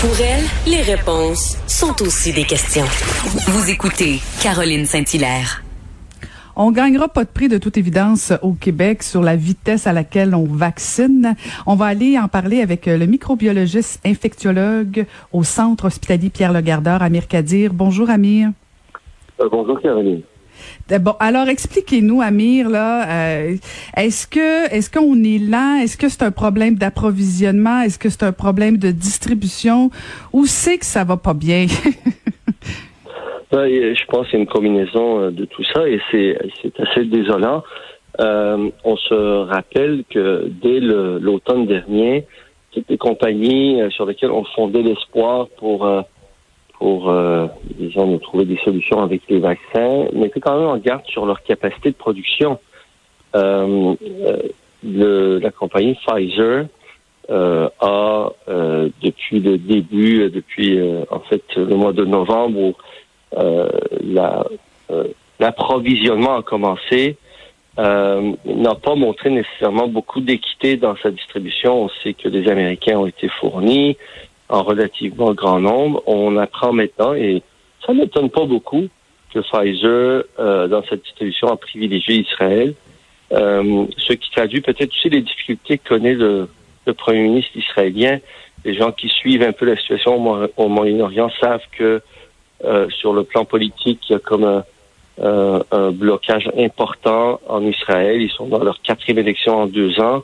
Pour elle, les réponses sont aussi des questions. Vous écoutez Caroline Saint-Hilaire. On gagnera pas de prix de toute évidence au Québec sur la vitesse à laquelle on vaccine. On va aller en parler avec le microbiologiste infectiologue au Centre hospitalier Pierre Legardeur, Amir Kadir. Bonjour Amir. Euh, bonjour Caroline. Bon, alors expliquez-nous, Amir, là, euh, est-ce que est-ce qu'on est lent? Est-ce que c'est un problème d'approvisionnement? Est-ce que c'est un problème de distribution? Ou c'est que ça va pas bien? je pense que c'est une combinaison euh, de tout ça et c'est assez désolant. Euh, on se rappelle que dès l'automne dernier, toutes les compagnies sur lesquelles on fondait l'espoir pour pour, euh, disons, nous trouver des solutions avec les vaccins, mettaient quand même en garde sur leur capacité de production. Euh, euh le, la compagnie Pfizer euh, a, euh, depuis le début, depuis en fait le mois de novembre où l'approvisionnement a commencé, n'a pas montré nécessairement beaucoup d'équité dans sa distribution. On sait que les Américains ont été fournis, en relativement grand nombre. On apprend maintenant, et ça m'étonne pas beaucoup, que Pfizer, euh, dans cette distribution, a privilégié Israël. Euh, ce qui traduit peut-être aussi les difficultés que connaît le, premier ministre israélien. Les gens qui suivent un peu la situation au, Moyen-Orient savent que euh, sur le plan politique, il y a comme un, un blocage important en Israël. Ils sont dans leur quatrième élection en deux ans.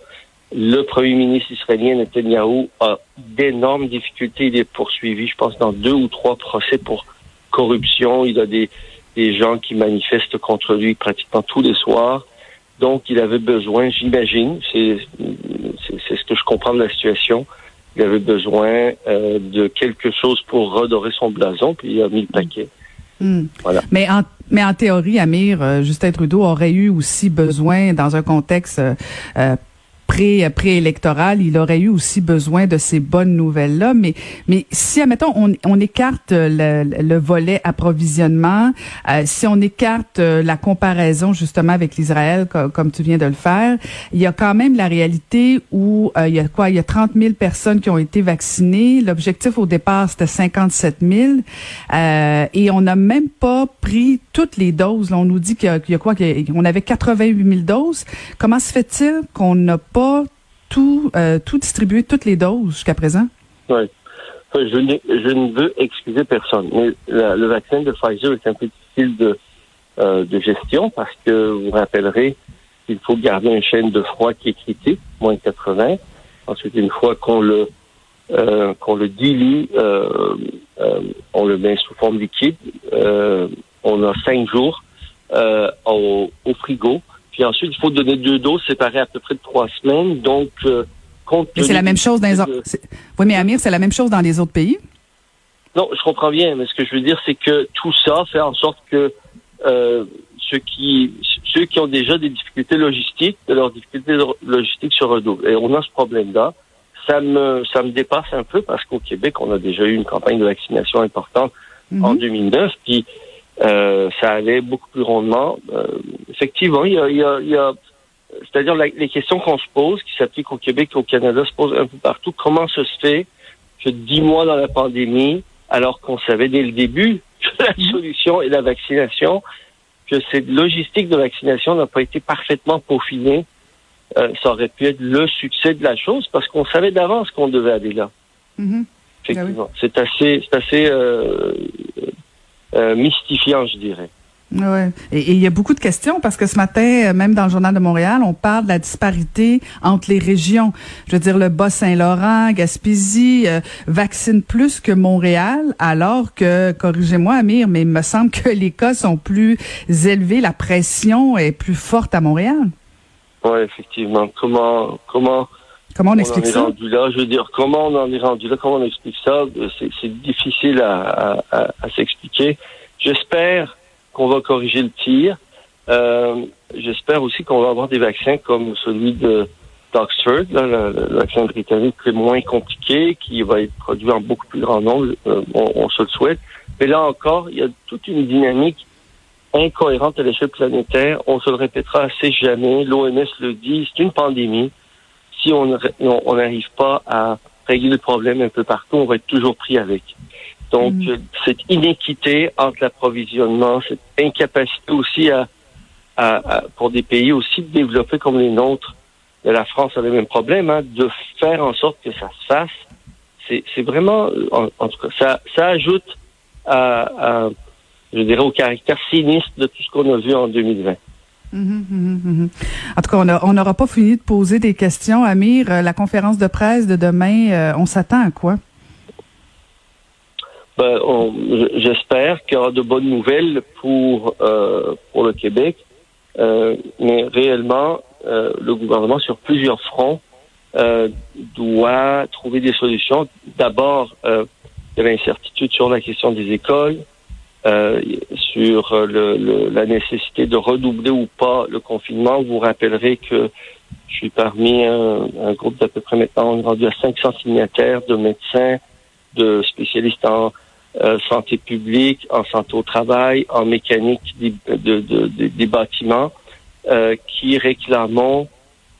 Le premier ministre israélien Netanyahu a d'énormes difficultés. Il est poursuivi, je pense, dans deux ou trois procès pour corruption. Il a des, des gens qui manifestent contre lui pratiquement tous les soirs. Donc, il avait besoin, j'imagine, c'est ce que je comprends de la situation, il avait besoin euh, de quelque chose pour redorer son blason, puis il a mis le paquet. Hmm. Voilà. Mais en mais en théorie, Amir, euh, Justin Trudeau aurait eu aussi besoin, dans un contexte euh, pré préélectoral, il aurait eu aussi besoin de ces bonnes nouvelles là. Mais mais si admettons on, on écarte le, le, volet approvisionnement, euh, si on écarte euh, la comparaison justement avec l'Israël comme, tu viens de le faire, il y a quand même la réalité où euh, il y a quoi? Il y a 30 000 personnes qui ont été vaccinées. L'objectif au départ c'était 57 000 et on n'a même pas pris toutes les doses. Là, on nous dit qu'il y, y, a quoi? Qu'on avait 88 000 doses. Comment se fait-il qu'on n'a pas tout, euh, tout distribué, toutes les doses jusqu'à présent? Oui. Je, je, ne veux excuser personne, mais le vaccin de Pfizer est un peu difficile de, euh, de gestion parce que vous rappellerez qu'il faut garder une chaîne de froid qui est critique, moins 80. Ensuite, une fois qu'on le euh, qu'on le dilue, euh, euh, on le met sous forme liquide. on a cinq jours au, au frigo puis ensuite, il faut donner deux doses séparées à peu près de trois semaines. Donc, euh, Mais c'est la même chose dans les autres. Oui, mais Amir, c'est la même chose dans les autres pays? Non, je comprends bien, mais ce que je veux dire, c'est que tout ça fait en sorte que euh, ceux qui ceux qui ont déjà des difficultés logistiques, leurs difficultés logistiques se redoublent. Et on a ce problème-là. Ça me ça me dépasse un peu parce qu'au Québec, on a déjà eu une campagne de vaccination importante en 2009. Mhm. Puis euh, ça allait beaucoup plus rondement. Euh, effectivement, il y a, il y a, il y a c'est-à-dire les questions qu'on se pose, qui s'appliquent au Québec et au Canada, se posent un peu partout. Comment se fait que dix mois dans la pandémie, alors qu'on savait dès le début que la solution est la vaccination, que cette logistique de vaccination n'a pas été parfaitement peaufinée, euh, ça aurait pu être le succès de la chose parce qu'on savait d'avance qu'on devait aller là. Mm-hmm. Effectivement, ah c'est assez, c'est assez euh, euh, mystifiant, je dirais. Ouais. Et il y a beaucoup de questions parce que ce matin, euh, même dans le journal de Montréal, on parle de la disparité entre les régions. Je veux dire, le Bas-Saint-Laurent, Gaspésie euh, vaccine plus que Montréal, alors que, corrigez-moi, Amir, mais il me semble que les cas sont plus élevés, la pression est plus forte à Montréal. Oui, effectivement. Comment, comment Comment on, explique ça? rendu là. Je veux dire, comment on en est rendu là? Comment on explique ça? C'est difficile à, s'expliquer. J'espère qu'on va corriger le tir. Euh, j'espère aussi qu'on va avoir des vaccins comme celui de d'Oxford, le, vaccin britannique, qui est moins compliqué, qui va être produit en beaucoup plus grand nombre. Euh, on, se le souhaite. Mais là encore, il y a toute une dynamique incohérente à l'échelle planétaire. On se le répétera assez jamais. L'OMS le dit, c'est une pandémie si on n'arrive pas à régler le problème un peu partout, on va être toujours pris avec. Donc, mm. cette inéquité entre l'approvisionnement, cette incapacité aussi à, pour des pays aussi développés comme les nôtres, la France a le même problème, hein, de faire en sorte que ça se fasse. C'est vraiment, en, tout cas, ça, ça ajoute à, je dirais, au caractère sinistre de tout ce qu'on a vu en 2020. En tout cas, on n'aura pas fini de poser des questions. Amir, euh, la conférence de presse de demain, euh, on s'attend à quoi? Ben, J'espère qu'il y aura de bonnes nouvelles pour, euh, pour le Québec. mais réellement, le gouvernement, sur plusieurs fronts, doit trouver des solutions. D'abord, il y a l'incertitude sur la question des écoles. Euh, sur le, la nécessité de redoubler ou pas le confinement. Vous vous rappellerez que je suis parmi un, groupe d'à peu près maintenant, on est rendu à 500 signataires de médecins, de spécialistes en euh, santé publique, en santé au travail, en mécanique des, de, de, des bâtiments, euh, qui réclamons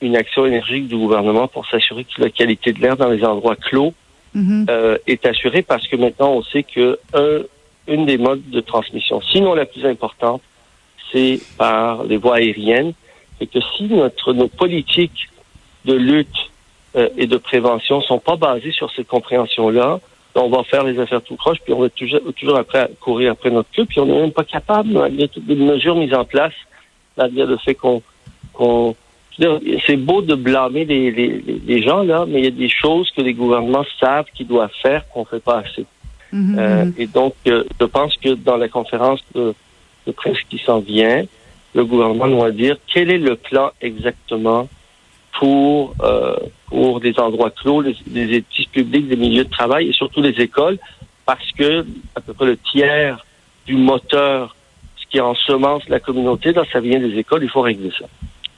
une action énergique du gouvernement pour s'assurer que la qualité de l'air dans les endroits clos mm-hmm. euh, est assurée parce que maintenant on sait que un une des modes de transmission. Sinon, la plus importante, c'est par les voies aériennes. Et que si notre, nos politiques de lutte euh, et de prévention sont pas basées sur cette compréhension-là, on va faire les affaires tout croche, puis on va toujours, toujours après courir après notre queue, puis on n'est même pas capable, malgré toutes les mesures mises en place, malgré le fait qu'on qu'on c'est beau de blâmer les, les, les, gens là, mais il y a des choses que les gouvernements savent qu'ils doivent faire qu'on fait pas assez. Mhm, euh, mhm. et donc, euh, je pense que dans la conférence de, presse qui s'en vient, le gouvernement doit dire quel est le plan exactement pour euh, pour des endroits clos, les, édifices publics, des milieux de travail et surtout les écoles, parce que à peu près le tiers du moteur, ce qui ensemence la communauté, ça vient des écoles, il faut régler ça.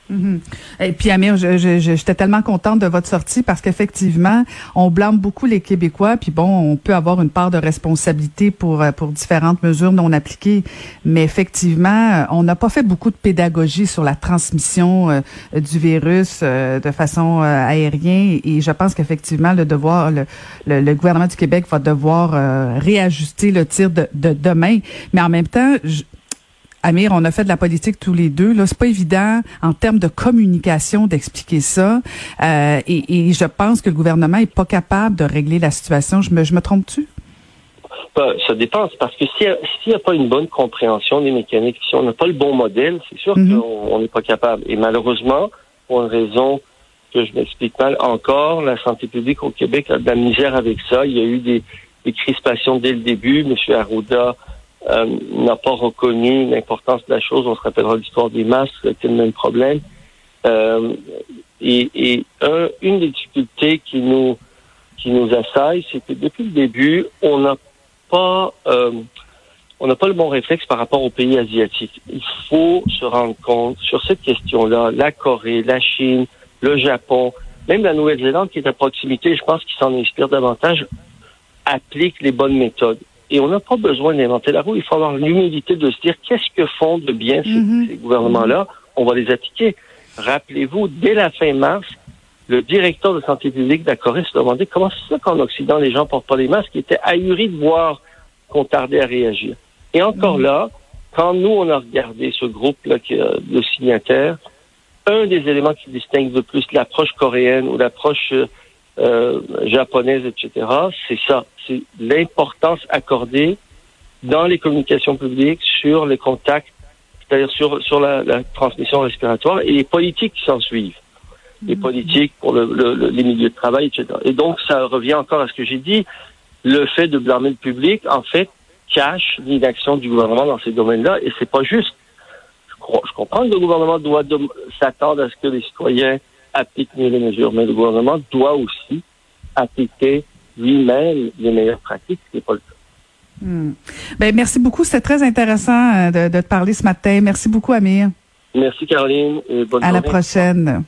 Mhm. Et puis Amir, j'étais tellement contente de votre sortie parce qu'effectivement, on blâme beaucoup les Québécois, puis bon, on peut avoir une part de responsabilité pour euh, pour différentes mesures non appliquées, mais effectivement, on n'a pas fait beaucoup de pédagogie sur la transmission euh, du virus euh, de façon aérienne, et je pense qu'effectivement, le devoir, le, le, gouvernement du Québec va devoir réajuster le tir de, de demain, mais en même temps, je, Amir, on a fait de la politique tous les deux. Là, c'est pas évident en termes de communication d'expliquer ça. Euh, et, je pense que le gouvernement est pas capable de régler la situation. Je me, je me trompe-tu? Ben, ça dépend. Parce que s'il n'y a, pas une bonne compréhension des mécaniques, si on n'a pas le bon modèle, c'est sûr mhm. qu'on n'est pas capable. Et malheureusement, pour une raison que je m'explique mal encore, la santé publique au Québec a de la misère avec ça. Il y a eu des, des crispations dès le début. M. Arruda euh, n'a pas reconnu l'importance de la chose. On se rappellera l'histoire des masques, c'était le même problème. Euh, et, et un, une des difficultés qui nous qui nous assaille, c'est que depuis le début, on n'a pas euh, on n'a pas le bon réflexe par rapport aux pays asiatiques. Il faut se rendre compte sur cette question-là, la Corée, la Chine, le Japon, même la Nouvelle-Zélande qui est à proximité, je pense qu'ils s'en inspirent davantage, appliquent les bonnes méthodes. Et on n'a pas besoin d'inventer la roue. Il faut avoir l'humilité de se dire qu'est-ce que font de bien ces, mhm. gouvernements-là? On va les appliquer. Rappelez-vous, dès la fin mars, le directeur de santé publique de la Corée se demandait comment c'est ça qu'en Occident, les gens portent pas les masques. Il était ahuri de voir qu'on tardait à réagir. Et encore mhm. là, quand nous, on a regardé ce groupe-là de signataires, un des éléments qui distingue le plus l'approche coréenne ou l'approche euh, euh, japonaise, etc., c'est ça, c'est l'importance accordée dans les communications publiques sur les contacts, c'est-à-dire sur, sur la, la, transmission respiratoire et les politiques qui s'en suivent. Les mm-hmm. politiques pour le, le, les milieux de travail, etc. Et donc, ça revient encore à ce que j'ai dit. Le fait de blâmer le public, en fait, cache l'inaction du gouvernement dans ces domaines-là, et c'est pas juste. Je, je comprends que le gouvernement doit s'attendre à ce que les citoyens applique mieux les mesures. Mais le gouvernement doit aussi appliquer lui-même les meilleures pratiques, ce qui n'est pas le cas. Hmm. Ben, merci beaucoup. C'était très intéressant euh, de, de, te parler ce matin. Merci beaucoup, Amir. Merci, Caroline. Et bonne à la prochaine.